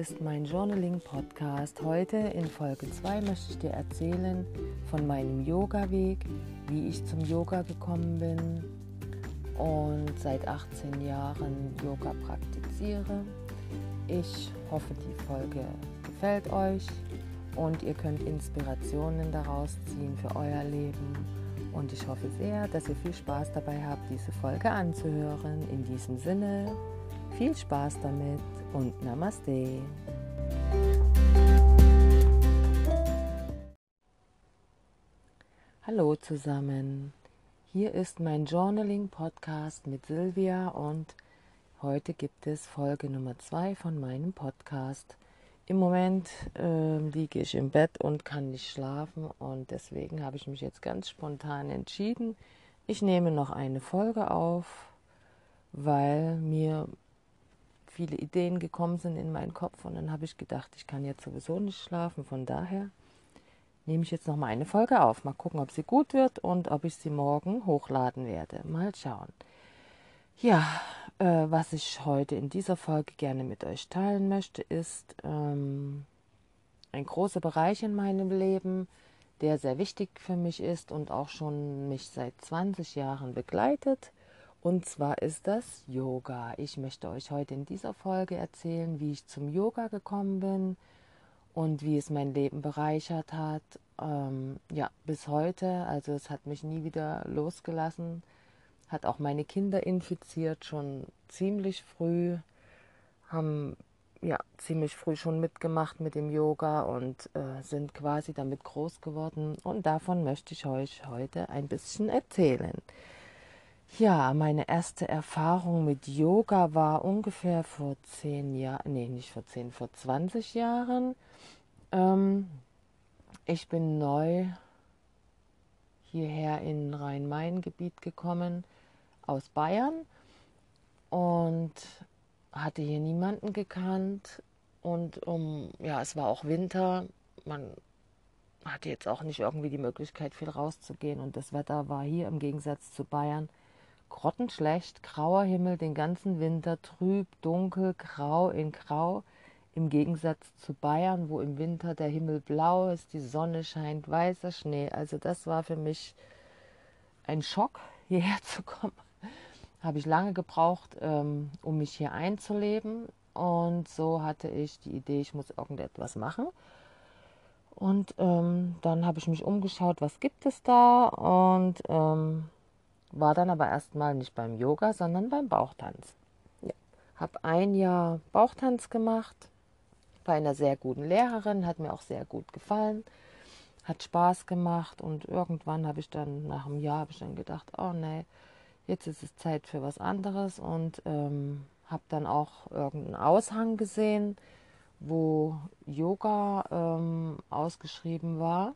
ist mein Journaling-Podcast. Heute in Folge 2 möchte ich dir erzählen von meinem Yoga-Weg, wie ich zum Yoga gekommen bin und seit 18 Jahren Yoga praktiziere. Ich hoffe, die Folge gefällt euch und ihr könnt Inspirationen daraus ziehen für euer Leben. Und ich hoffe sehr, dass ihr viel Spaß dabei habt, diese Folge anzuhören. In diesem Sinne, viel Spaß damit und Namaste. Hallo zusammen. Hier ist mein Journaling-Podcast mit Silvia und heute gibt es Folge Nummer 2 von meinem Podcast. Im Moment äh, liege ich im Bett und kann nicht schlafen und deswegen habe ich mich jetzt ganz spontan entschieden. Ich nehme noch eine Folge auf, weil mir viele Ideen gekommen sind in meinen Kopf und dann habe ich gedacht, ich kann jetzt sowieso nicht schlafen. Von daher nehme ich jetzt noch mal eine Folge auf. Mal gucken, ob sie gut wird und ob ich sie morgen hochladen werde. Mal schauen. Ja, äh, was ich heute in dieser Folge gerne mit euch teilen möchte, ist ähm, ein großer Bereich in meinem Leben, der sehr wichtig für mich ist und auch schon mich seit 20 Jahren begleitet. Und zwar ist das Yoga. Ich möchte euch heute in dieser Folge erzählen, wie ich zum Yoga gekommen bin und wie es mein Leben bereichert hat. Ähm, ja, bis heute. Also es hat mich nie wieder losgelassen. Hat auch meine Kinder infiziert, schon ziemlich früh. Haben ja ziemlich früh schon mitgemacht mit dem Yoga und äh, sind quasi damit groß geworden. Und davon möchte ich euch heute ein bisschen erzählen. Ja, meine erste Erfahrung mit Yoga war ungefähr vor zehn Jahren, nee, nicht vor zehn, vor 20 Jahren. Ähm, ich bin neu hierher in Rhein-Main-Gebiet gekommen aus Bayern und hatte hier niemanden gekannt. Und um, ja, es war auch Winter. Man hatte jetzt auch nicht irgendwie die Möglichkeit, viel rauszugehen. Und das Wetter war hier im Gegensatz zu Bayern grottenschlecht, grauer Himmel den ganzen Winter, trüb, dunkel, grau in grau, im Gegensatz zu Bayern, wo im Winter der Himmel blau ist, die Sonne scheint, weißer Schnee. Also das war für mich ein Schock, hierher zu kommen. Habe ich lange gebraucht, ähm, um mich hier einzuleben. Und so hatte ich die Idee, ich muss irgendetwas machen. Und ähm, dann habe ich mich umgeschaut, was gibt es da? Und ähm, war dann aber erstmal nicht beim Yoga, sondern beim Bauchtanz. Ja. Habe ein Jahr Bauchtanz gemacht bei einer sehr guten Lehrerin, hat mir auch sehr gut gefallen, hat Spaß gemacht und irgendwann habe ich dann nach einem Jahr habe ich dann gedacht, oh nee, jetzt ist es Zeit für was anderes und ähm, habe dann auch irgendeinen Aushang gesehen, wo Yoga ähm, ausgeschrieben war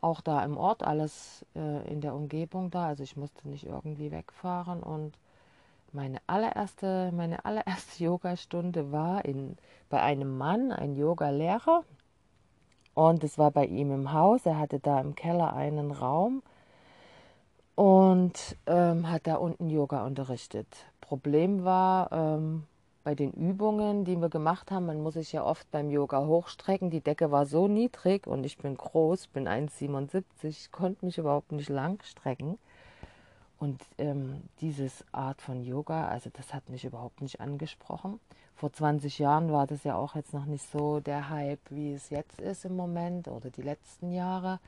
auch da im Ort, alles äh, in der Umgebung da. Also ich musste nicht irgendwie wegfahren. Und meine allererste, meine allererste Yogastunde war in, bei einem Mann, ein Yoga-Lehrer. Und es war bei ihm im Haus. Er hatte da im Keller einen Raum und ähm, hat da unten Yoga unterrichtet. Problem war, ähm, bei den Übungen, die wir gemacht haben, man muss sich ja oft beim Yoga hochstrecken. Die Decke war so niedrig und ich bin groß, bin 1,77, konnte mich überhaupt nicht lang strecken. Und ähm, dieses Art von Yoga, also das hat mich überhaupt nicht angesprochen. Vor 20 Jahren war das ja auch jetzt noch nicht so der Hype, wie es jetzt ist im Moment oder die letzten Jahre.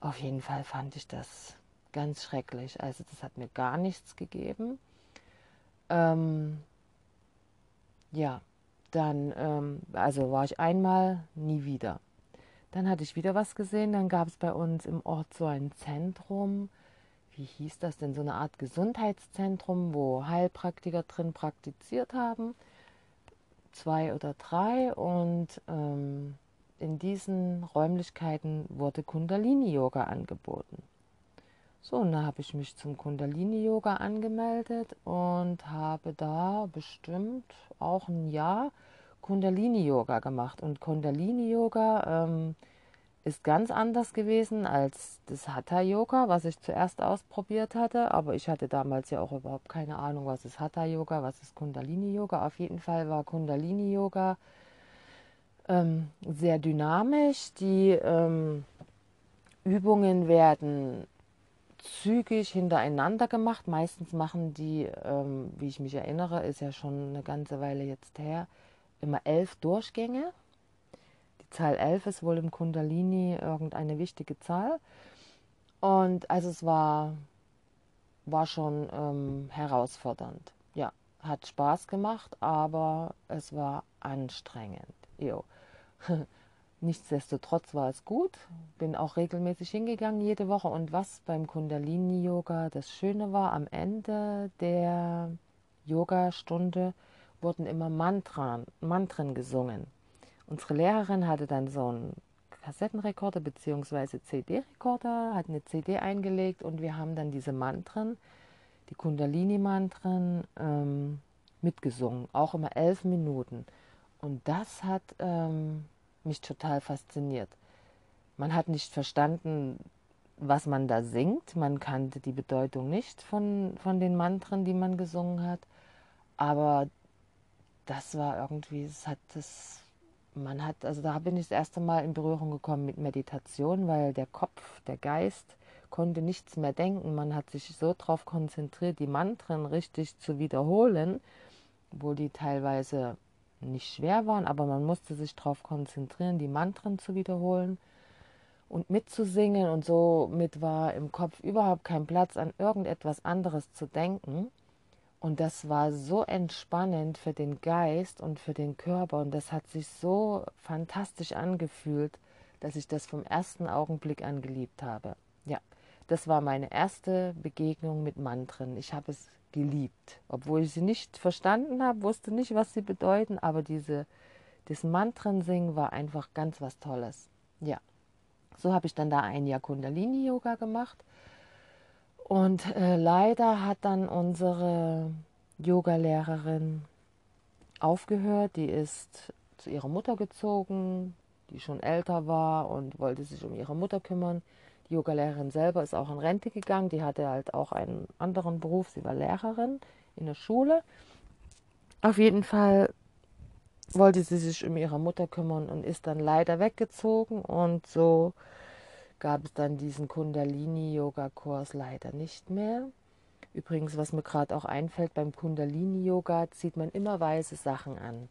Auf jeden Fall fand ich das ganz schrecklich. Also das hat mir gar nichts gegeben. Ähm, ja, dann, ähm, also war ich einmal, nie wieder. Dann hatte ich wieder was gesehen, dann gab es bei uns im Ort so ein Zentrum, wie hieß das denn, so eine Art Gesundheitszentrum, wo Heilpraktiker drin praktiziert haben, zwei oder drei und ähm, in diesen Räumlichkeiten wurde Kundalini-Yoga angeboten. So, und da habe ich mich zum Kundalini-Yoga angemeldet und habe da bestimmt auch ein Jahr Kundalini-Yoga gemacht. Und Kundalini-Yoga ähm, ist ganz anders gewesen als das Hatha-Yoga, was ich zuerst ausprobiert hatte. Aber ich hatte damals ja auch überhaupt keine Ahnung, was ist Hatha-Yoga, was ist Kundalini-Yoga. Auf jeden Fall war Kundalini-Yoga ähm, sehr dynamisch. Die ähm, Übungen werden zügig hintereinander gemacht. Meistens machen die, ähm, wie ich mich erinnere, ist ja schon eine ganze Weile jetzt her, immer elf Durchgänge. Die Zahl elf ist wohl im Kundalini irgendeine wichtige Zahl. Und also es war, war schon ähm, herausfordernd. Ja, hat Spaß gemacht, aber es war anstrengend. Jo. Nichtsdestotrotz war es gut, bin auch regelmäßig hingegangen jede Woche und was beim Kundalini Yoga das Schöne war, am Ende der Yogastunde wurden immer Mantren, Mantren gesungen. Unsere Lehrerin hatte dann so einen Kassettenrekorder bzw. CD-Rekorder, hat eine CD eingelegt und wir haben dann diese Mantren, die Kundalini-Mantren, ähm, mitgesungen, auch immer elf Minuten. Und das hat ähm, mich total fasziniert. Man hat nicht verstanden, was man da singt. Man kannte die Bedeutung nicht von, von den Mantren, die man gesungen hat. Aber das war irgendwie, es hat das, man hat, also da bin ich das erste Mal in Berührung gekommen mit Meditation, weil der Kopf, der Geist konnte nichts mehr denken. Man hat sich so darauf konzentriert, die Mantren richtig zu wiederholen, obwohl die teilweise nicht schwer waren, aber man musste sich darauf konzentrieren, die Mantren zu wiederholen und mitzusingen und somit war im Kopf überhaupt kein Platz an irgendetwas anderes zu denken. Und das war so entspannend für den Geist und für den Körper und das hat sich so fantastisch angefühlt, dass ich das vom ersten Augenblick an geliebt habe. Ja, das war meine erste Begegnung mit Mantren. Ich habe es geliebt, obwohl ich sie nicht verstanden habe, wusste nicht, was sie bedeuten, aber diese, das Mantren-Singen war einfach ganz was Tolles. Ja, so habe ich dann da ein Jahr Kundalini-Yoga gemacht. Und äh, leider hat dann unsere Yoga-Lehrerin aufgehört. Die ist zu ihrer Mutter gezogen, die schon älter war und wollte sich um ihre Mutter kümmern. Die Yogalehrerin selber ist auch in Rente gegangen. Die hatte halt auch einen anderen Beruf. Sie war Lehrerin in der Schule. Auf jeden Fall wollte sie sich um ihre Mutter kümmern und ist dann leider weggezogen. Und so gab es dann diesen Kundalini-Yoga-Kurs leider nicht mehr. Übrigens, was mir gerade auch einfällt, beim Kundalini-Yoga zieht man immer weiße Sachen an.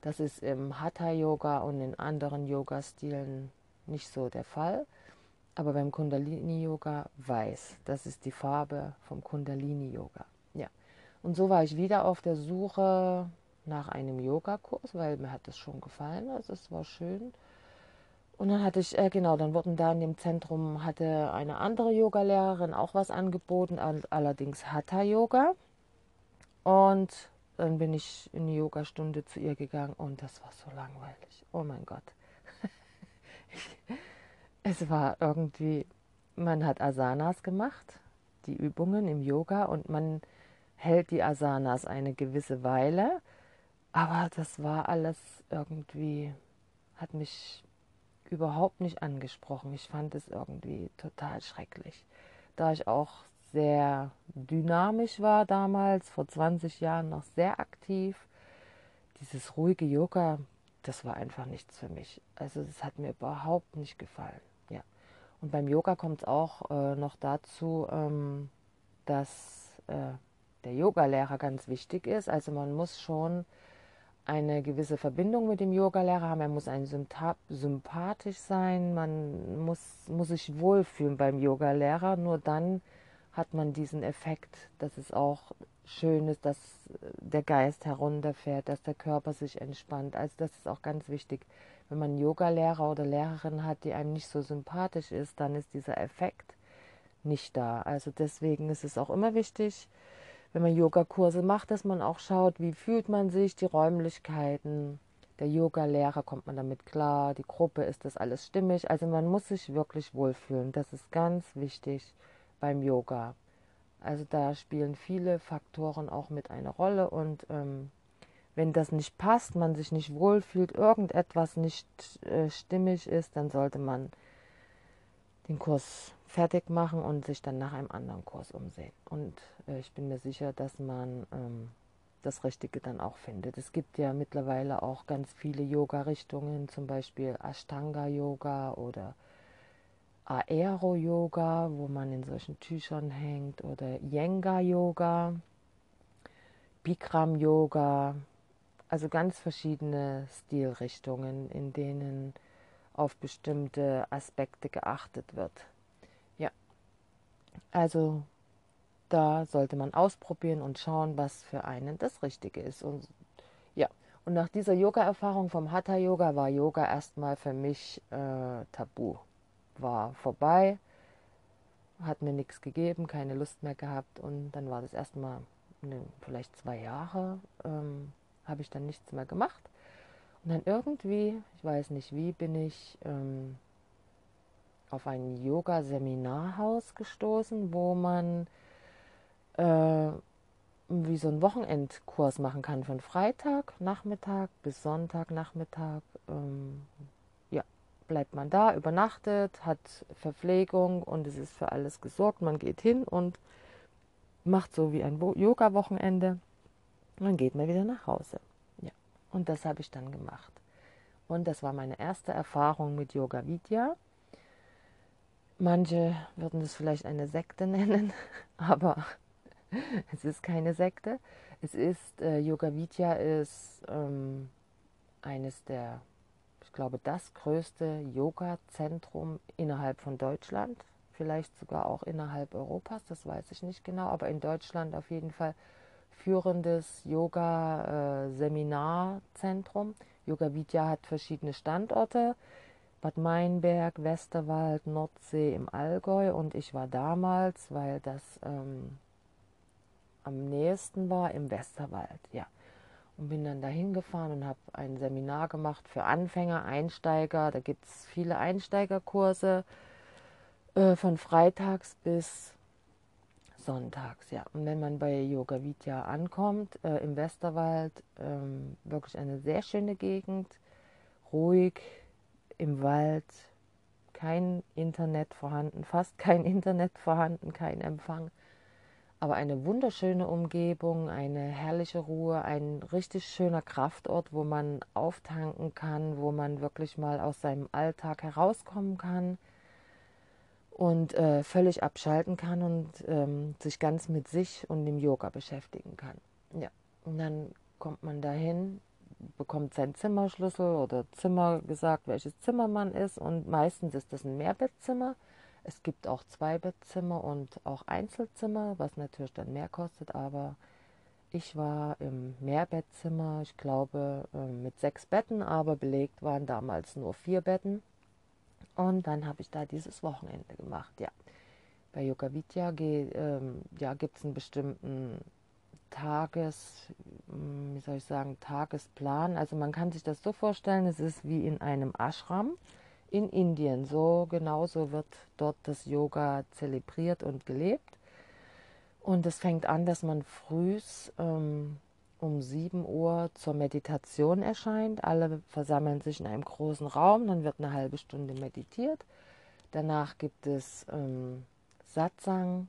Das ist im Hatha-Yoga und in anderen Yoga-Stilen nicht so der Fall. Aber beim Kundalini-Yoga weiß. Das ist die Farbe vom Kundalini-Yoga. Ja. Und so war ich wieder auf der Suche nach einem Yogakurs, weil mir hat das schon gefallen. Also es war schön. Und dann hatte ich, äh, genau, dann wurden da in dem Zentrum, hatte eine andere Yogalehrerin auch was angeboten, allerdings Hatha-Yoga. Und dann bin ich in die Yogastunde zu ihr gegangen und das war so langweilig. Oh mein Gott. Es war irgendwie, man hat Asanas gemacht, die Übungen im Yoga und man hält die Asanas eine gewisse Weile, aber das war alles irgendwie, hat mich überhaupt nicht angesprochen. Ich fand es irgendwie total schrecklich. Da ich auch sehr dynamisch war damals, vor 20 Jahren noch sehr aktiv, dieses ruhige Yoga, das war einfach nichts für mich. Also es hat mir überhaupt nicht gefallen. Und beim Yoga kommt es auch äh, noch dazu, ähm, dass äh, der Yogalehrer ganz wichtig ist. Also man muss schon eine gewisse Verbindung mit dem Yogalehrer haben. Er muss ein sympathisch sein. Man muss, muss sich wohlfühlen beim Yogalehrer. Nur dann hat man diesen Effekt, dass es auch schön ist, dass der Geist herunterfährt, dass der Körper sich entspannt. Also das ist auch ganz wichtig wenn man einen Yogalehrer oder Lehrerin hat, die einem nicht so sympathisch ist, dann ist dieser Effekt nicht da. Also deswegen ist es auch immer wichtig, wenn man Yogakurse macht, dass man auch schaut, wie fühlt man sich, die Räumlichkeiten, der Yogalehrer kommt man damit klar, die Gruppe ist das alles stimmig. Also man muss sich wirklich wohlfühlen. Das ist ganz wichtig beim Yoga. Also da spielen viele Faktoren auch mit eine Rolle und ähm, wenn das nicht passt, man sich nicht wohlfühlt, irgendetwas nicht äh, stimmig ist, dann sollte man den Kurs fertig machen und sich dann nach einem anderen Kurs umsehen. Und äh, ich bin mir sicher, dass man ähm, das Richtige dann auch findet. Es gibt ja mittlerweile auch ganz viele Yoga-Richtungen, zum Beispiel Ashtanga-Yoga oder Aero-Yoga, wo man in solchen Tüchern hängt, oder Yenga-Yoga, Bikram-Yoga, also ganz verschiedene Stilrichtungen, in denen auf bestimmte Aspekte geachtet wird. Ja, also da sollte man ausprobieren und schauen, was für einen das Richtige ist. Und ja, und nach dieser Yoga-Erfahrung vom Hatha Yoga war Yoga erstmal für mich äh, tabu. War vorbei, hat mir nichts gegeben, keine Lust mehr gehabt und dann war das erstmal ne, vielleicht zwei Jahre, ähm, habe ich dann nichts mehr gemacht. Und dann irgendwie, ich weiß nicht wie, bin ich ähm, auf ein Yoga-Seminarhaus gestoßen, wo man äh, wie so einen Wochenendkurs machen kann von Freitag Nachmittag bis Sonntag Nachmittag. Ähm, bleibt man da, übernachtet, hat Verpflegung und es ist für alles gesorgt. Man geht hin und macht so wie ein Yoga-Wochenende. Dann geht man wieder nach Hause. Ja, und das habe ich dann gemacht. Und das war meine erste Erfahrung mit Yoga Vidya. Manche würden das vielleicht eine Sekte nennen, aber es ist keine Sekte. Es ist, äh, Yoga Vidya ist ähm, eines der, ich glaube, das größte Yoga-Zentrum innerhalb von Deutschland. Vielleicht sogar auch innerhalb Europas, das weiß ich nicht genau, aber in Deutschland auf jeden Fall führendes Yoga-Seminarzentrum. Äh, Yoga Vidya hat verschiedene Standorte. Bad Meinberg, Westerwald, Nordsee im Allgäu und ich war damals, weil das ähm, am nächsten war im Westerwald, ja. Und bin dann dahin gefahren und habe ein Seminar gemacht für Anfänger, Einsteiger. Da gibt es viele Einsteigerkurse äh, von freitags bis sonntags, ja. Und wenn man bei Yoga Vidya ankommt, äh, im Westerwald, ähm, wirklich eine sehr schöne Gegend, ruhig im Wald, kein Internet vorhanden, fast kein Internet vorhanden, kein Empfang aber eine wunderschöne Umgebung, eine herrliche Ruhe, ein richtig schöner Kraftort, wo man auftanken kann, wo man wirklich mal aus seinem Alltag herauskommen kann und äh, völlig abschalten kann und ähm, sich ganz mit sich und dem Yoga beschäftigen kann. Ja, und dann kommt man dahin, bekommt seinen Zimmerschlüssel oder Zimmer gesagt, welches Zimmer man ist und meistens ist das ein Mehrbettzimmer es gibt auch Zweibettzimmer und auch Einzelzimmer, was natürlich dann mehr kostet, aber ich war im Mehrbettzimmer, ich glaube ähm, mit sechs Betten, aber belegt waren damals nur vier Betten. Und dann habe ich da dieses Wochenende gemacht, ja. Bei Yoga Vidya ähm, ja, gibt es einen bestimmten Tages, hm, wie soll ich sagen, Tagesplan. Also man kann sich das so vorstellen, es ist wie in einem Ashram in Indien. So genauso wird dort das Yoga zelebriert und gelebt. Und es fängt an, dass man früh ähm, um 7 Uhr zur Meditation erscheint. Alle versammeln sich in einem großen Raum, dann wird eine halbe Stunde meditiert. Danach gibt es ähm, Satsang,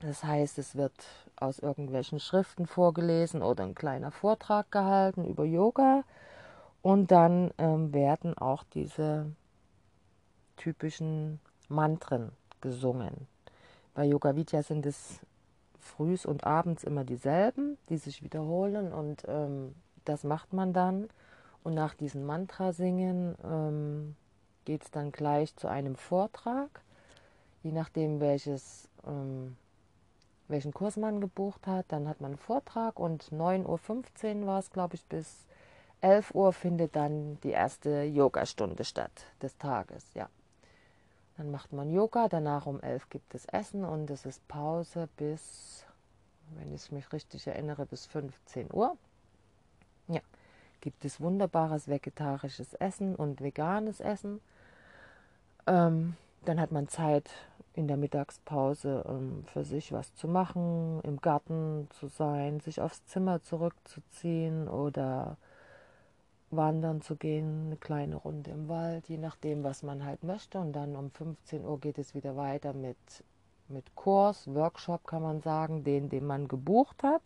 das heißt, es wird aus irgendwelchen Schriften vorgelesen oder ein kleiner Vortrag gehalten über Yoga. Und dann ähm, werden auch diese typischen Mantren gesungen. Bei Yoga Vidya sind es frühs und abends immer dieselben, die sich wiederholen und ähm, das macht man dann. Und nach diesem Mantra singen ähm, geht es dann gleich zu einem Vortrag, je nachdem welches, ähm, welchen Kurs man gebucht hat. Dann hat man einen Vortrag und 9.15 Uhr war es, glaube ich, bis 11 Uhr findet dann die erste Yogastunde statt des Tages, ja. Dann macht man Yoga, danach um 11 gibt es Essen und es ist Pause bis, wenn ich mich richtig erinnere, bis 15 Uhr. Ja, gibt es wunderbares vegetarisches Essen und veganes Essen. Ähm, dann hat man Zeit in der Mittagspause um für sich was zu machen, im Garten zu sein, sich aufs Zimmer zurückzuziehen oder wandern zu gehen, eine kleine Runde im Wald, je nachdem, was man halt möchte. Und dann um 15 Uhr geht es wieder weiter mit, mit Kurs, Workshop kann man sagen, den, den man gebucht hat.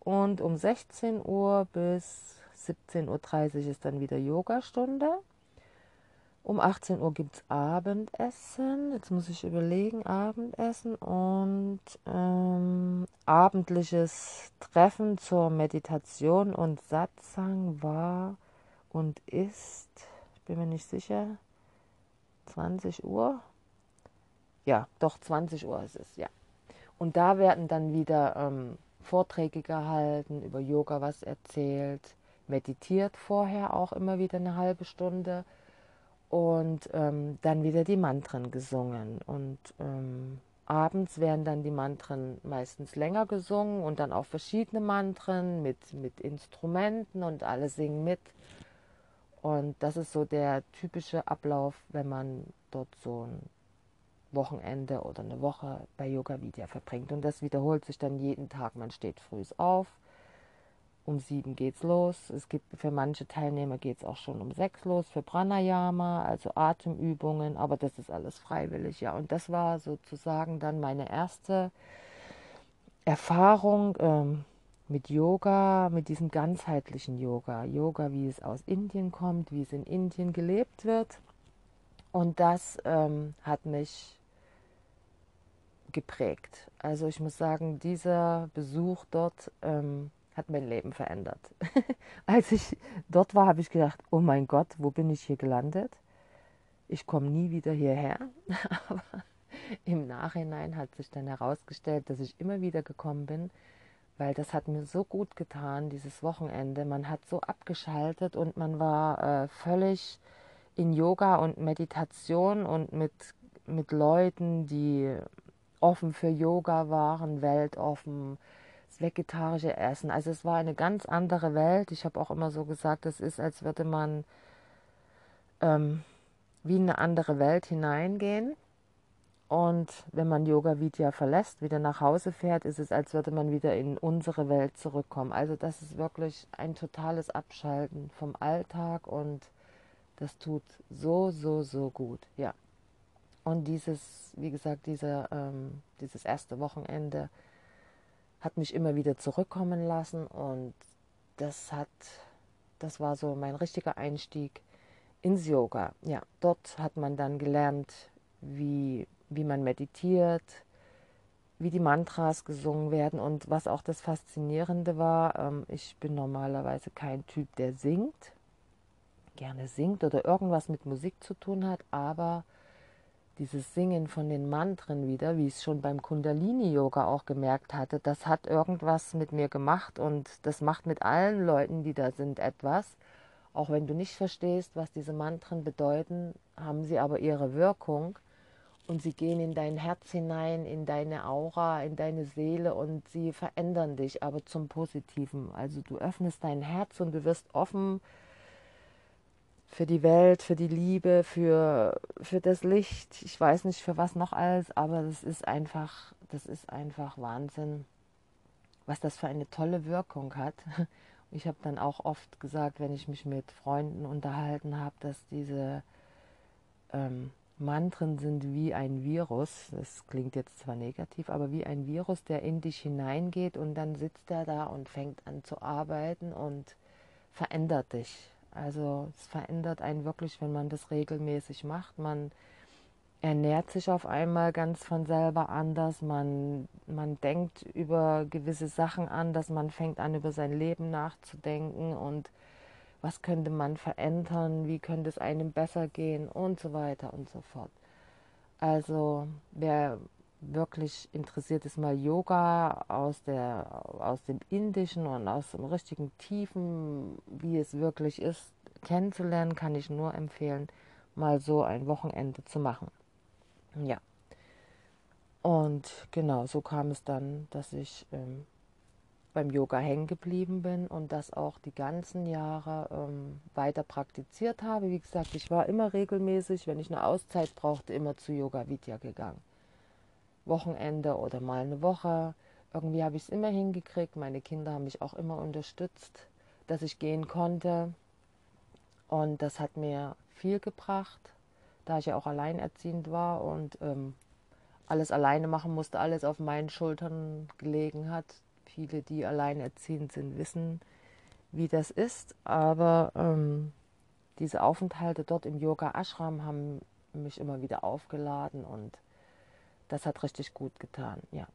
und um 16 Uhr bis 17.30 Uhr ist dann wieder Yogastunde. Um 18 Uhr gibt es Abendessen. Jetzt muss ich überlegen, Abendessen und ähm, abendliches Treffen zur Meditation und Satzang war und ist, ich bin mir nicht sicher, 20 Uhr. Ja, doch 20 Uhr ist es, ja. Und da werden dann wieder ähm, Vorträge gehalten, über Yoga was erzählt, meditiert vorher auch immer wieder eine halbe Stunde und ähm, dann wieder die Mantren gesungen. Und ähm, abends werden dann die Mantren meistens länger gesungen und dann auch verschiedene Mantren mit, mit Instrumenten und alle singen mit. Und das ist so der typische Ablauf, wenn man dort so ein Wochenende oder eine Woche bei Yoga Vidya verbringt. Und das wiederholt sich dann jeden Tag. Man steht früh auf, um sieben geht's los. Es gibt für manche Teilnehmer geht es auch schon um sechs los für Pranayama, also Atemübungen, aber das ist alles freiwillig, ja. Und das war sozusagen dann meine erste Erfahrung ähm, mit Yoga, mit diesem ganzheitlichen Yoga. Yoga, wie es aus Indien kommt, wie es in Indien gelebt wird. Und das ähm, hat mich geprägt. Also ich muss sagen, dieser Besuch dort ähm, hat mein Leben verändert. Als ich dort war, habe ich gedacht, oh mein Gott, wo bin ich hier gelandet? Ich komme nie wieder hierher. Aber im Nachhinein hat sich dann herausgestellt, dass ich immer wieder gekommen bin, weil das hat mir so gut getan, dieses Wochenende. Man hat so abgeschaltet und man war äh, völlig in Yoga und Meditation und mit, mit Leuten, die offen für Yoga waren, weltoffen, vegetarische Essen. Also es war eine ganz andere Welt. Ich habe auch immer so gesagt, es ist, als würde man ähm, wie in eine andere Welt hineingehen. Und wenn man Yoga Vidya verlässt, wieder nach Hause fährt, ist es, als würde man wieder in unsere Welt zurückkommen. Also das ist wirklich ein totales Abschalten vom Alltag und das tut so, so, so gut. Ja. Und dieses, wie gesagt, dieser, ähm, dieses erste Wochenende hat mich immer wieder zurückkommen lassen und das hat, das war so mein richtiger Einstieg ins Yoga. Ja, dort hat man dann gelernt, wie, wie man meditiert, wie die Mantras gesungen werden und was auch das Faszinierende war, ähm, ich bin normalerweise kein Typ, der singt, gerne singt oder irgendwas mit Musik zu tun hat, aber dieses Singen von den Mantren wieder, wie ich es schon beim Kundalini-Yoga auch gemerkt hatte, das hat irgendwas mit mir gemacht und das macht mit allen Leuten, die da sind, etwas. Auch wenn du nicht verstehst, was diese Mantren bedeuten, haben sie aber ihre Wirkung und sie gehen in dein Herz hinein, in deine Aura, in deine Seele und sie verändern dich, aber zum Positiven. Also du öffnest dein Herz und du wirst offen für die Welt, für die Liebe, für, für das Licht. Ich weiß nicht für was noch alles, aber das ist einfach, das ist einfach Wahnsinn, was das für eine tolle Wirkung hat. Ich habe dann auch oft gesagt, wenn ich mich mit Freunden unterhalten habe, dass diese ähm, Mantren sind wie ein Virus. Das klingt jetzt zwar negativ, aber wie ein Virus, der in dich hineingeht und dann sitzt er da und fängt an zu arbeiten und verändert dich also es verändert einen wirklich, wenn man das regelmäßig macht. Man ernährt sich auf einmal ganz von selber anders. Man, man denkt über gewisse Sachen anders. Man fängt an, über sein Leben nachzudenken und was könnte man verändern, wie könnte es einem besser gehen und so weiter und so fort. Also wer wirklich interessiert ist, mal Yoga aus, der, aus dem Indischen und aus dem richtigen Tiefen, wie es wirklich ist, kennenzulernen, kann ich nur empfehlen, mal so ein Wochenende zu machen. Ja. Und genau, so kam es dann, dass ich ähm, beim Yoga hängen geblieben bin und das auch die ganzen Jahre ähm, weiter praktiziert habe. Wie gesagt, ich war immer regelmäßig, wenn ich eine Auszeit brauchte, immer zu Yoga Vidya gegangen. Wochenende oder mal eine Woche. Irgendwie habe ich es immer hingekriegt. Meine Kinder haben mich auch immer unterstützt, dass ich gehen konnte. Und das hat mir viel gebracht, da ich ja auch alleinerziehend war und ähm, alles alleine machen musste, alles auf meinen Schultern gelegen hat, Viele, die alleinerziehend sind, wissen, wie das ist. Aber ähm, diese Aufenthalte dort im Yoga Ashram haben mich immer wieder aufgeladen und das hat richtig gut getan, ja.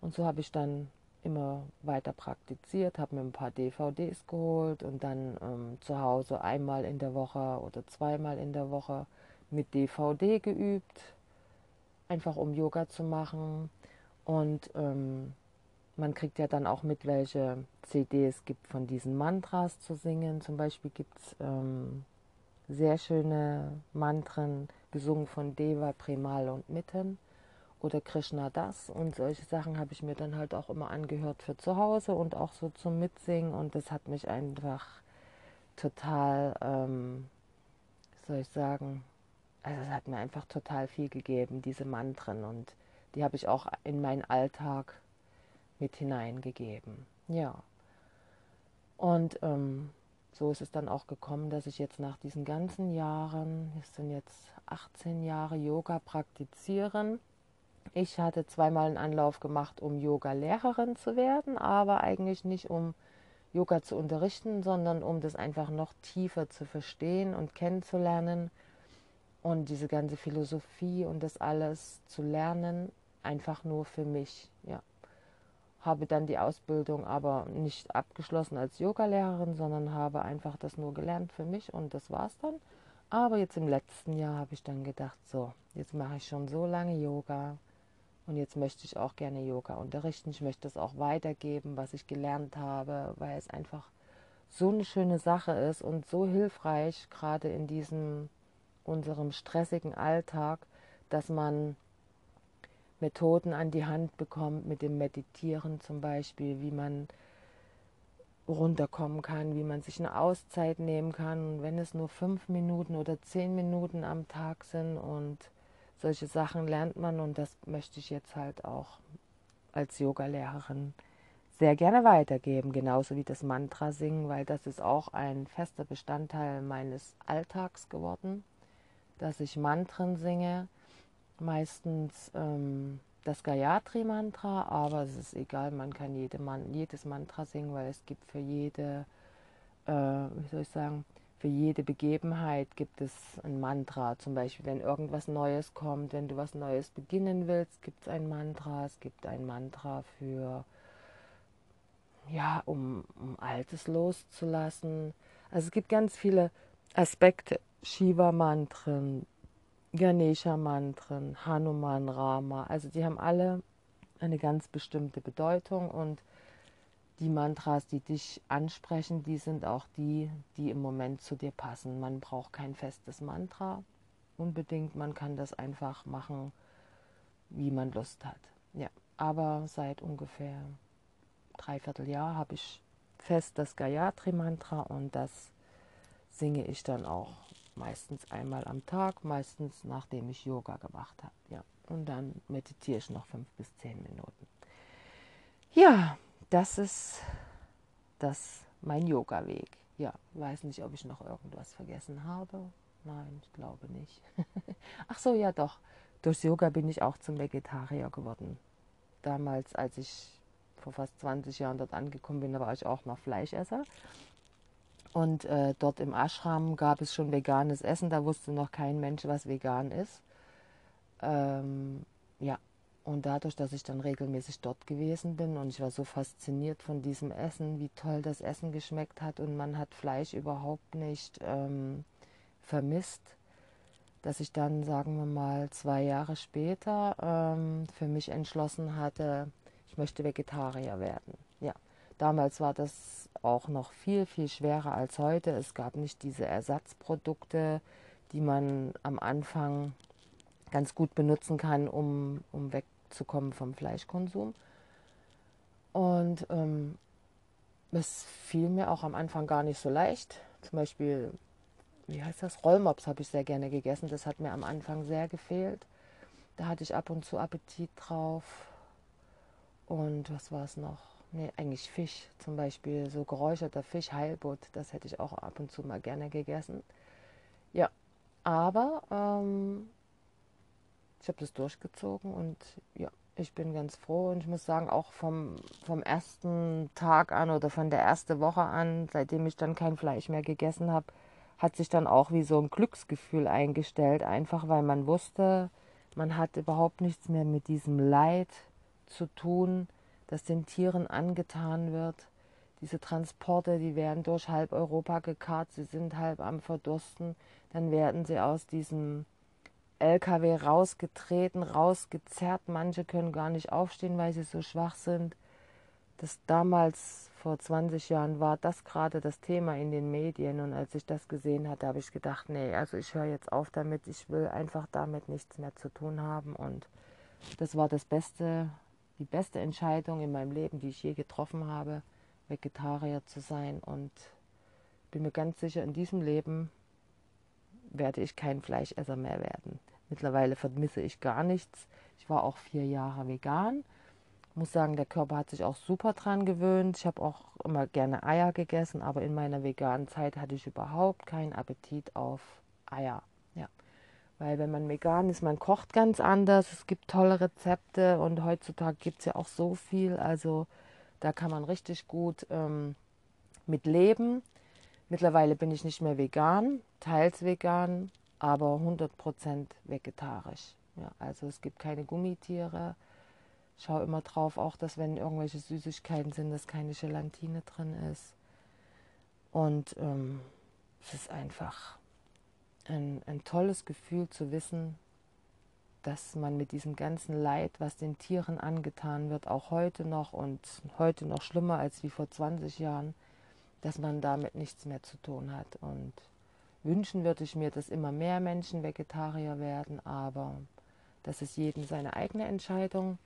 Und so habe ich dann immer weiter praktiziert, habe mir ein paar DVDs geholt und dann ähm, zu Hause einmal in der Woche oder zweimal in der Woche mit DVD geübt, einfach um Yoga zu machen. Und ähm, man kriegt ja dann auch mit, welche CDs es gibt von diesen Mantras zu singen. Zum Beispiel gibt es ähm, sehr schöne Mantren, gesungen von Deva, Premal und Mitten oder Krishna das und solche Sachen habe ich mir dann halt auch immer angehört für zu Hause und auch so zum Mitsingen und das hat mich einfach total, ähm, soll ich sagen, also es hat mir einfach total viel gegeben, diese Mantren und die habe ich auch in meinen Alltag mit hineingegeben. Ja. Und ähm, so ist es dann auch gekommen, dass ich jetzt nach diesen ganzen Jahren, es sind jetzt 18 Jahre Yoga praktizieren, ich hatte zweimal einen Anlauf gemacht, um Yoga-Lehrerin zu werden, aber eigentlich nicht um Yoga zu unterrichten, sondern um das einfach noch tiefer zu verstehen und kennenzulernen und diese ganze Philosophie und das alles zu lernen, einfach nur für mich. Ja. Habe dann die Ausbildung aber nicht abgeschlossen als Yogalehrerin, sondern habe einfach das nur gelernt für mich und das war's dann. Aber jetzt im letzten Jahr habe ich dann gedacht, so, jetzt mache ich schon so lange Yoga und jetzt möchte ich auch gerne Yoga unterrichten. Ich möchte es auch weitergeben, was ich gelernt habe, weil es einfach so eine schöne Sache ist und so hilfreich, gerade in diesem unserem stressigen Alltag, dass man Methoden an die Hand bekommt, mit dem Meditieren zum Beispiel, wie man runterkommen kann, wie man sich eine Auszeit nehmen kann, wenn es nur fünf Minuten oder zehn Minuten am Tag sind und solche Sachen lernt man und das möchte ich jetzt halt auch als Yogalehrerin sehr gerne weitergeben, genauso wie das Mantra singen, weil das ist auch ein fester Bestandteil meines Alltags geworden, dass ich Mantren singe, meistens ähm, das Gayatri-Mantra, aber es ist egal, man kann jede Man jedes Mantra singen, weil es gibt für jede, äh, wie soll ich sagen, für jede Begebenheit gibt es ein Mantra. Zum Beispiel, wenn irgendwas Neues kommt, wenn du was Neues beginnen willst, gibt es ein Mantra. Es gibt ein Mantra für, ja, um, um Altes loszulassen. Also es gibt ganz viele Aspekte. Shiva-Mantren, Ganesha-Mantren, Hanuman, Rama. Also die haben alle eine ganz bestimmte Bedeutung und die Mantras, die dich ansprechen, die sind auch die, die im Moment zu dir passen. Man braucht kein festes Mantra unbedingt, man kann das einfach machen, wie man Lust hat. Ja, aber seit ungefähr dreiviertel Jahr habe ich fest das Gayatri-Mantra und das singe ich dann auch meistens einmal am Tag, meistens nachdem ich Yoga gemacht habe. Ja, und dann meditiere ich noch fünf bis zehn Minuten. Ja, das ist das mein Yoga-Weg. Ja, weiß nicht, ob ich noch irgendwas vergessen habe. Nein, ich glaube nicht. Ach so, ja doch. Durch Yoga bin ich auch zum Vegetarier geworden. Damals, als ich vor fast 20 Jahren dort angekommen bin, da war ich auch noch Fleischesser. Und äh, dort im Ashram gab es schon veganes Essen. Da wusste noch kein Mensch, was vegan ist. Ähm, und dadurch, dass ich dann regelmäßig dort gewesen bin und ich war so fasziniert von diesem Essen, wie toll das Essen geschmeckt hat und man hat Fleisch überhaupt nicht ähm, vermisst, dass ich dann, sagen wir mal, zwei Jahre später ähm, für mich entschlossen hatte, ich möchte Vegetarier werden. Ja, damals war das auch noch viel, viel schwerer als heute. Es gab nicht diese Ersatzprodukte, die man am Anfang ganz gut benutzen kann, um, um wegzukommen vom Fleischkonsum. Und ähm, es fiel mir auch am Anfang gar nicht so leicht. Zum Beispiel, wie heißt das? Rollmops habe ich sehr gerne gegessen. Das hat mir am Anfang sehr gefehlt. Da hatte ich ab und zu Appetit drauf. Und was war es noch? Nee, eigentlich Fisch. Zum Beispiel so geräucherter Fisch, Heilbutt. Das hätte ich auch ab und zu mal gerne gegessen. Ja, aber ähm, ich habe das durchgezogen und ja, ich bin ganz froh und ich muss sagen, auch vom, vom ersten Tag an oder von der ersten Woche an, seitdem ich dann kein Fleisch mehr gegessen habe, hat sich dann auch wie so ein Glücksgefühl eingestellt, einfach weil man wusste, man hat überhaupt nichts mehr mit diesem Leid zu tun, das den Tieren angetan wird. Diese Transporte, die werden durch halb Europa gekarrt, sie sind halb am Verdursten, dann werden sie aus diesem LKW rausgetreten, rausgezerrt. Manche können gar nicht aufstehen, weil sie so schwach sind. Das damals vor 20 Jahren war das gerade das Thema in den Medien und als ich das gesehen hatte, habe ich gedacht, nee, also ich höre jetzt auf damit, ich will einfach damit nichts mehr zu tun haben und das war das beste, die beste Entscheidung in meinem Leben, die ich je getroffen habe, Vegetarier zu sein und bin mir ganz sicher, in diesem Leben werde ich kein Fleischesser mehr werden. Mittlerweile vermisse ich gar nichts. Ich war auch vier Jahre vegan. Muss sagen, der Körper hat sich auch super dran gewöhnt. Ich habe auch immer gerne Eier gegessen, aber in meiner veganen Zeit hatte ich überhaupt keinen Appetit auf Eier. Ja. Weil wenn man vegan ist, man kocht ganz anders. Es gibt tolle Rezepte und heutzutage gibt es ja auch so viel. Also da kann man richtig gut ähm, mit leben. Mittlerweile bin ich nicht mehr vegan, teils vegan, aber 100% vegetarisch. Ja, also es gibt keine Gummitiere. Ich schaue immer drauf, auch dass wenn irgendwelche Süßigkeiten sind, dass keine Gelatine drin ist. Und ähm, es ist einfach ein, ein tolles Gefühl zu wissen, dass man mit diesem ganzen Leid, was den Tieren angetan wird, auch heute noch und heute noch schlimmer als wie vor 20 Jahren, dass man damit nichts mehr zu tun hat. Und Wünschen würde ich mir, dass immer mehr Menschen Vegetarier werden, aber das ist jedem seine eigene Entscheidung.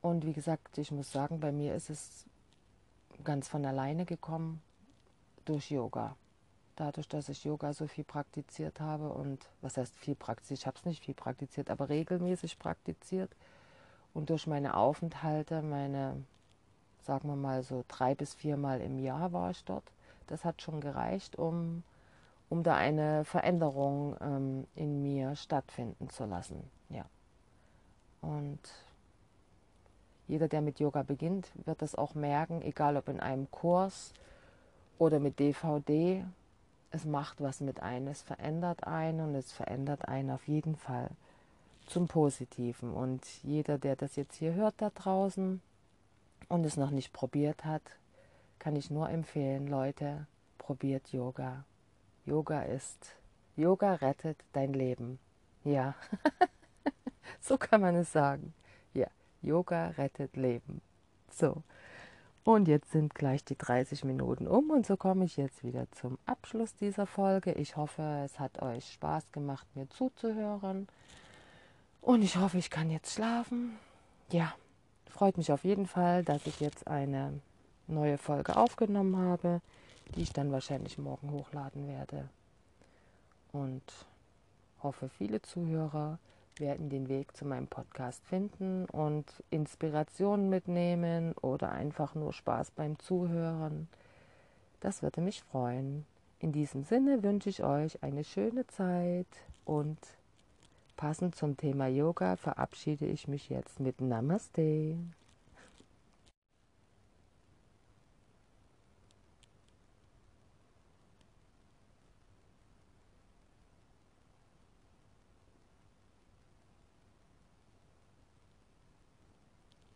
Und wie gesagt, ich muss sagen, bei mir ist es ganz von alleine gekommen durch Yoga. Dadurch, dass ich Yoga so viel praktiziert habe und was heißt viel praktiziert, ich habe es nicht viel praktiziert, aber regelmäßig praktiziert. Und durch meine Aufenthalte, meine, sagen wir mal so drei bis viermal im Jahr war ich dort. Das hat schon gereicht, um um da eine Veränderung ähm, in mir stattfinden zu lassen. Ja. Und jeder, der mit Yoga beginnt, wird das auch merken, egal ob in einem Kurs oder mit DVD. Es macht was mit einem, es verändert einen und es verändert einen auf jeden Fall zum Positiven. Und jeder, der das jetzt hier hört da draußen und es noch nicht probiert hat, kann ich nur empfehlen, Leute, probiert Yoga. Yoga ist, Yoga rettet dein Leben. Ja, so kann man es sagen. Ja, Yoga rettet Leben. So, und jetzt sind gleich die 30 Minuten um und so komme ich jetzt wieder zum Abschluss dieser Folge. Ich hoffe, es hat euch Spaß gemacht, mir zuzuhören. Und ich hoffe, ich kann jetzt schlafen. Ja, freut mich auf jeden Fall, dass ich jetzt eine neue Folge aufgenommen habe die ich dann wahrscheinlich morgen hochladen werde. Und hoffe, viele Zuhörer werden den Weg zu meinem Podcast finden und Inspirationen mitnehmen oder einfach nur Spaß beim Zuhören. Das würde mich freuen. In diesem Sinne wünsche ich euch eine schöne Zeit und passend zum Thema Yoga verabschiede ich mich jetzt mit Namaste.